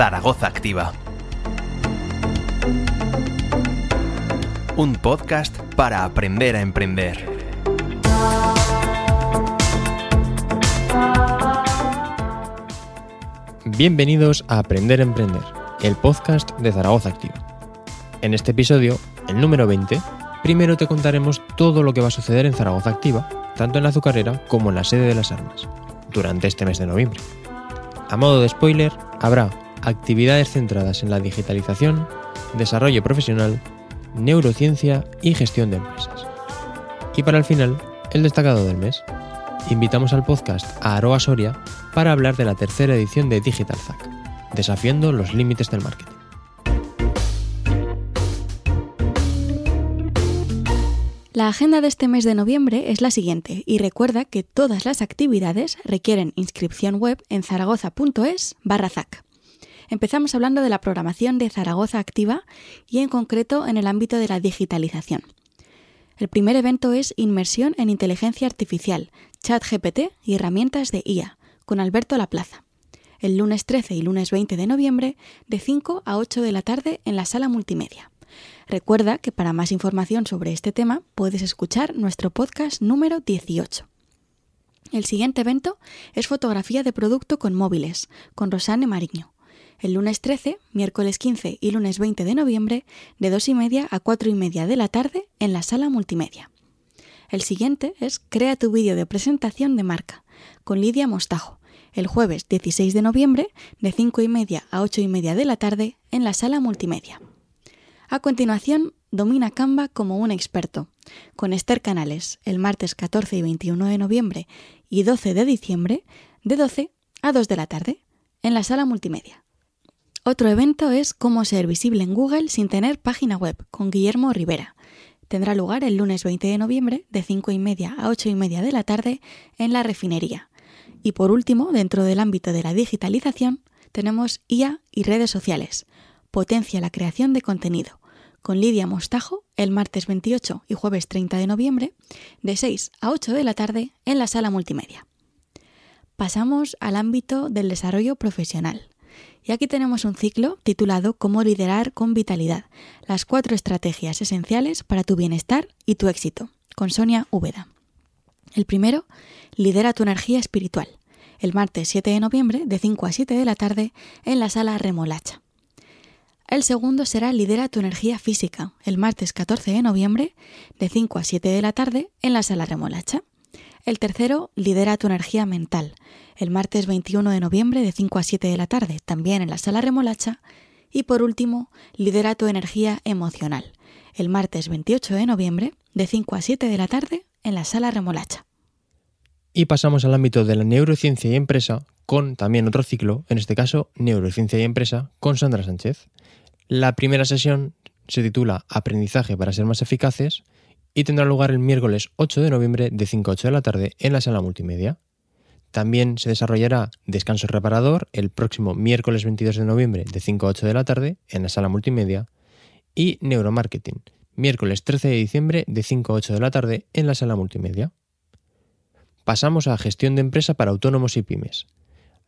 Zaragoza Activa. Un podcast para aprender a emprender. Bienvenidos a Aprender a Emprender, el podcast de Zaragoza Activa. En este episodio, el número 20, primero te contaremos todo lo que va a suceder en Zaragoza Activa, tanto en la azucarera como en la sede de las armas, durante este mes de noviembre. A modo de spoiler, habrá actividades centradas en la digitalización, desarrollo profesional, neurociencia y gestión de empresas. Y para el final, el destacado del mes. Invitamos al podcast a Aroa Soria para hablar de la tercera edición de Digital Zack, desafiando los límites del marketing. La agenda de este mes de noviembre es la siguiente y recuerda que todas las actividades requieren inscripción web en zaragoza.es barra ZAC. Empezamos hablando de la programación de Zaragoza Activa y en concreto en el ámbito de la digitalización. El primer evento es Inmersión en Inteligencia Artificial, Chat GPT y herramientas de IA, con Alberto Laplaza. El lunes 13 y lunes 20 de noviembre, de 5 a 8 de la tarde en la sala multimedia. Recuerda que para más información sobre este tema puedes escuchar nuestro podcast número 18. El siguiente evento es fotografía de producto con móviles, con Rosane Mariño. El lunes 13, miércoles 15 y lunes 20 de noviembre, de 2 y media a 4 y media de la tarde en la sala multimedia. El siguiente es Crea tu vídeo de presentación de marca, con Lidia Mostajo, el jueves 16 de noviembre, de 5 y media a 8 y media de la tarde en la sala multimedia. A continuación, domina Canva como un experto, con Esther Canales, el martes 14 y 21 de noviembre y 12 de diciembre, de 12 a 2 de la tarde, en la sala multimedia. Otro evento es Cómo ser visible en Google sin tener página web, con Guillermo Rivera. Tendrá lugar el lunes 20 de noviembre, de 5 y media a 8 y media de la tarde, en la refinería. Y por último, dentro del ámbito de la digitalización, tenemos IA y redes sociales. Potencia la creación de contenido con Lidia Mostajo el martes 28 y jueves 30 de noviembre, de 6 a 8 de la tarde en la sala multimedia. Pasamos al ámbito del desarrollo profesional. Y aquí tenemos un ciclo titulado Cómo liderar con vitalidad, las cuatro estrategias esenciales para tu bienestar y tu éxito, con Sonia Úbeda. El primero, lidera tu energía espiritual, el martes 7 de noviembre de 5 a 7 de la tarde en la sala Remolacha. El segundo será Lidera tu energía física, el martes 14 de noviembre, de 5 a 7 de la tarde, en la sala Remolacha. El tercero, Lidera tu energía mental, el martes 21 de noviembre, de 5 a 7 de la tarde, también en la sala Remolacha. Y por último, Lidera tu energía emocional, el martes 28 de noviembre, de 5 a 7 de la tarde, en la sala Remolacha. Y pasamos al ámbito de la neurociencia y empresa, con también otro ciclo, en este caso Neurociencia y Empresa, con Sandra Sánchez. La primera sesión se titula Aprendizaje para ser más eficaces y tendrá lugar el miércoles 8 de noviembre de 5 a 8 de la tarde en la sala multimedia. También se desarrollará Descanso Reparador el próximo miércoles 22 de noviembre de 5 a 8 de la tarde en la sala multimedia y Neuromarketing, miércoles 13 de diciembre de 5 a 8 de la tarde en la sala multimedia. Pasamos a Gestión de empresa para autónomos y pymes.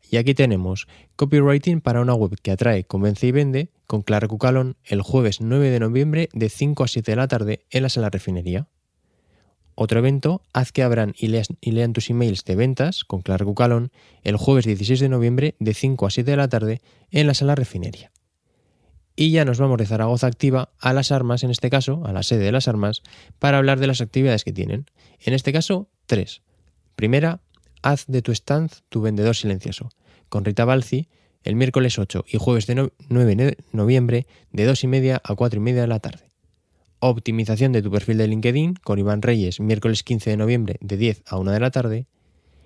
Y aquí tenemos copywriting para una web que atrae, convence y vende con Clara Cucalón el jueves 9 de noviembre de 5 a 7 de la tarde en la sala refinería. Otro evento, haz que abran y, lean tus emails de ventas con Clara Cucalón el jueves 16 de noviembre de 5 a 7 de la tarde en la sala refinería. Y ya nos vamos de Zaragoza Activa a las armas, en este caso, a la sede de las armas, para hablar de las actividades que tienen. En este caso, tres. Primera, haz de tu stand tu vendedor silencioso con Rita Balci el miércoles 8 y jueves de 9 de noviembre de 2 y media a 4 y media de la tarde. Optimización de tu perfil de LinkedIn con Iván Reyes miércoles 15 de noviembre de 10 a 1 de la tarde.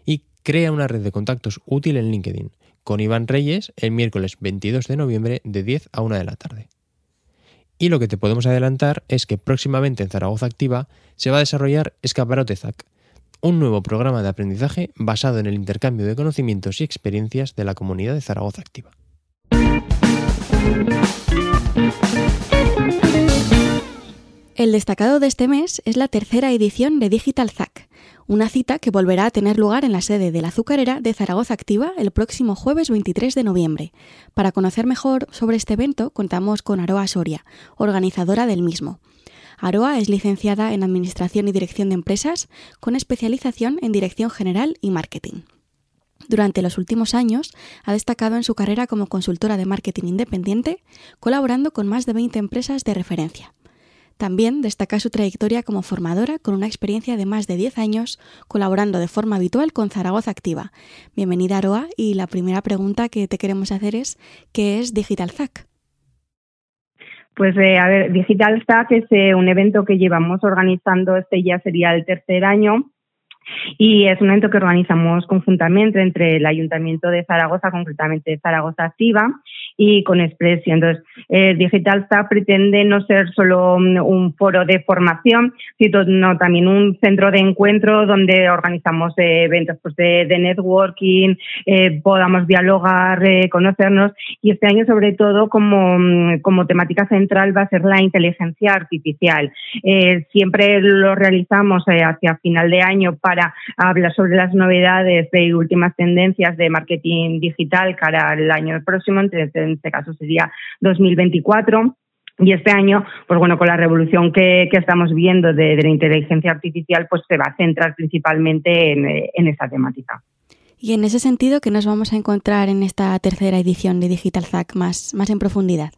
Y crea una red de contactos útil en LinkedIn con Iván Reyes el miércoles 22 de noviembre de 10 a 1 de la tarde. Y lo que te podemos adelantar es que próximamente en Zaragoza Activa se va a desarrollar Escaparote ZAC, un nuevo programa de aprendizaje basado en el intercambio de conocimientos y experiencias de la comunidad de Zaragoza Activa. El destacado de este mes es la tercera edición de Digital Zack, Una cita que volverá a tener lugar en la sede de la azucarera de Zaragoza Activa el próximo jueves 23 de noviembre. Para conocer mejor sobre este evento contamos con Aroa Soria, organizadora del mismo. Aroa es licenciada en Administración y Dirección de Empresas con especialización en Dirección General y Marketing. Durante los últimos años ha destacado en su carrera como consultora de marketing independiente, colaborando con más de 20 empresas de referencia. También destaca su trayectoria como formadora con una experiencia de más de 10 años colaborando de forma habitual con Zaragoza Activa. Bienvenida Aroa y la primera pregunta que te queremos hacer es ¿qué es Digital Zack? Pues eh, a ver, Digital Stack es eh, un evento que llevamos organizando, este ya sería el tercer año, y es un evento que organizamos conjuntamente entre el Ayuntamiento de Zaragoza, concretamente Zaragoza Activa, y con Expression. Entonces, eh, Digital Stack pretende no ser solo un foro de formación, sino también un centro de encuentro donde organizamos eh, eventos pues, de, networking, eh, podamos dialogar, conocernos. Y este año, sobre todo, como, como temática central va a ser la inteligencia artificial. siempre lo realizamos hacia final de año para hablar sobre las novedades de últimas tendencias de marketing digital cara al año próximo, en este caso sería 2024. Y este año, pues bueno, con la revolución que, estamos viendo de, la inteligencia artificial, pues se va a centrar principalmente en, en esta temática. Y en ese sentido, ¿qué nos vamos a encontrar en esta tercera edición de Digital Zack más, más en profundidad?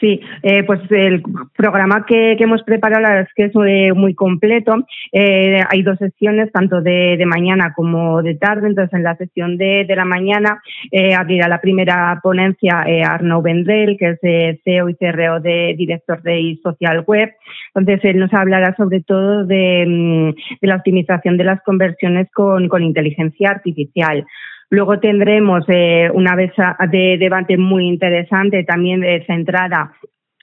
Sí, eh, pues el programa que, hemos preparado es que es muy, completo. Eh, hay dos sesiones, tanto de, mañana como de tarde. Entonces, en la sesión de, la mañana eh, abrirá la primera ponencia Arnaud Vendel, que es CEO y CRO de director de Social Web. Entonces, él nos hablará sobre todo de, mm, la optimización de las conversiones con inteligencia artificial. Luego tendremos eh, una mesa de debate muy interesante, también eh, centrada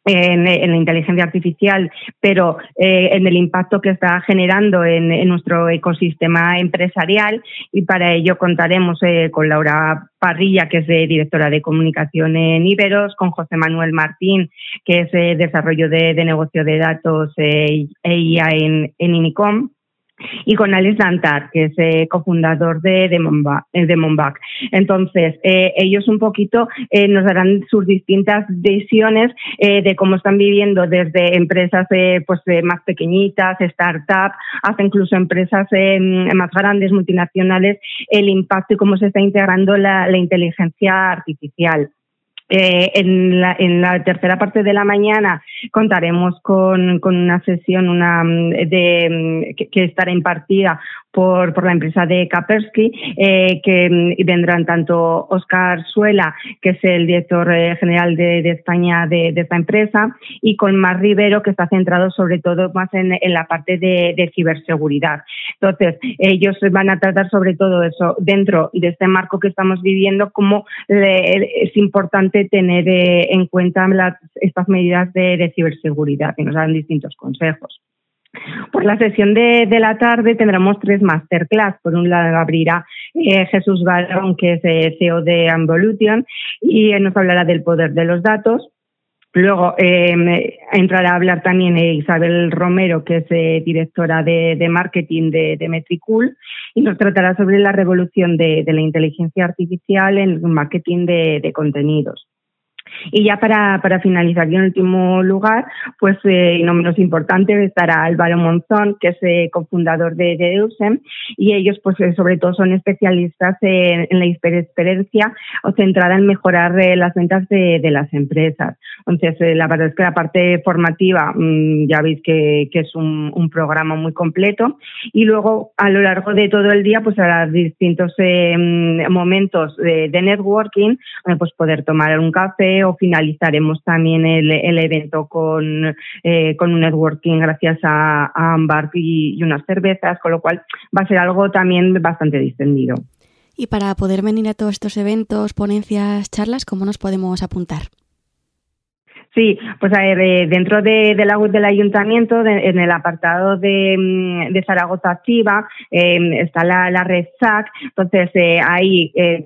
en, la inteligencia artificial, pero eh, en el impacto que está generando en, nuestro ecosistema empresarial. Y para ello contaremos con Laura Parrilla, que es directora de comunicación en Iberos, con José Manuel Martín, que es desarrollo de, negocio de datos EIA en, en Inicom y con Alex Dantar, que es eh, cofundador de, de. Eh, Entonces, eh, ellos un poquito nos darán sus distintas visiones de cómo están viviendo desde empresas pues, más pequeñitas, startups, hasta incluso empresas más grandes, multinacionales, el impacto y cómo se está integrando la inteligencia artificial. Eh, en, la, en, la, tercera parte de la mañana contaremos con, con una sesión una, mm, de, mm, que, estará impartida por, por la empresa de Kaspersky, eh, que mm, vendrán tanto Oscar Suela, que es el director eh, general de, España de, esta empresa, y con Mar Rivero, que está centrado sobre todo más en, la parte de, ciberseguridad. Entonces, ellos van a tratar sobre todo eso dentro de este marco que estamos viviendo, cómo es importante tener eh, en cuenta las, estas medidas de ciberseguridad, que nos dan distintos consejos. Por la sesión de, la tarde tendremos tres masterclass. Por un lado abrirá eh, Jesús Galón, que es eh, CEO de Amvolution, y nos hablará del poder de los datos. Luego eh, entrará a hablar también Isabel Romero, que es directora de, marketing de, de, Metricool, y nos tratará sobre la revolución de, la inteligencia artificial en el marketing de contenidos. Y ya para, para finalizar, y en último lugar, pues eh, no menos importante, estará Álvaro Monzón, que es eh, cofundador de, de y ellos pues eh, sobre todo son especialistas en, la experiencia o centrada en mejorar eh, las ventas de, de, las empresas. Entonces, la verdad es que la parte formativa, mm, ya veis que, que es un, programa muy completo, y luego a lo largo de todo el día, pues habrá distintos mm, momentos de, de networking, pues poder tomar un café finalizaremos también el, evento con, eh, con un networking gracias a, a Ambar y, unas cervezas, con lo cual va a ser algo también bastante distendido. Y para poder venir a todos estos eventos, ponencias, charlas, ¿cómo nos podemos apuntar? Sí, pues a ver, eh, dentro de, la web del ayuntamiento, en el apartado de, mm, Zaragoza Activa, em, está la, red SAC, entonces eh, ahí, eh,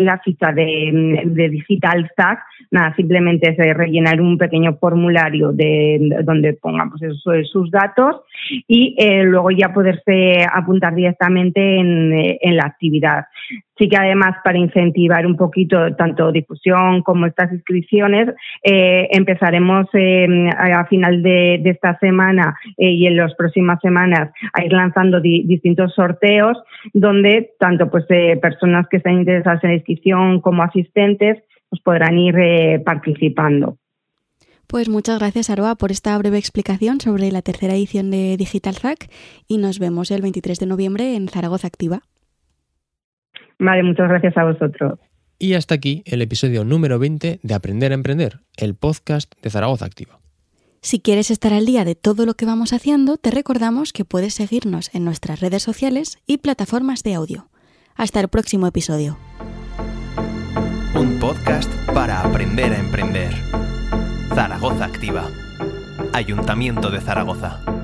la, ficha de, de, Digital SAC, nada, simplemente es rellenar un pequeño formulario de, donde pongamos pues, sus datos y luego ya poderse apuntar directamente en, en la actividad. Sí que además para incentivar un poquito tanto difusión como estas inscripciones, eh, empezaremos eh, a final de, esta semana eh, y en las próximas semanas a ir lanzando distintos sorteos donde tanto pues personas que están interesadas en la inscripción como asistentes pues podrán ir participando. Pues muchas gracias, Aroa, por esta breve explicación sobre la tercera edición de Digital Zack y nos vemos el 23 de noviembre en Zaragoza Activa. Vale, muchas gracias a vosotros. Y hasta aquí el episodio número 20 de Aprender a Emprender, el podcast de Zaragoza Activa. Si quieres estar al día de todo lo que vamos haciendo, te recordamos que puedes seguirnos en nuestras redes sociales y plataformas de audio. Hasta el próximo episodio. Un podcast para aprender a emprender. Zaragoza Activa. Ayuntamiento de Zaragoza.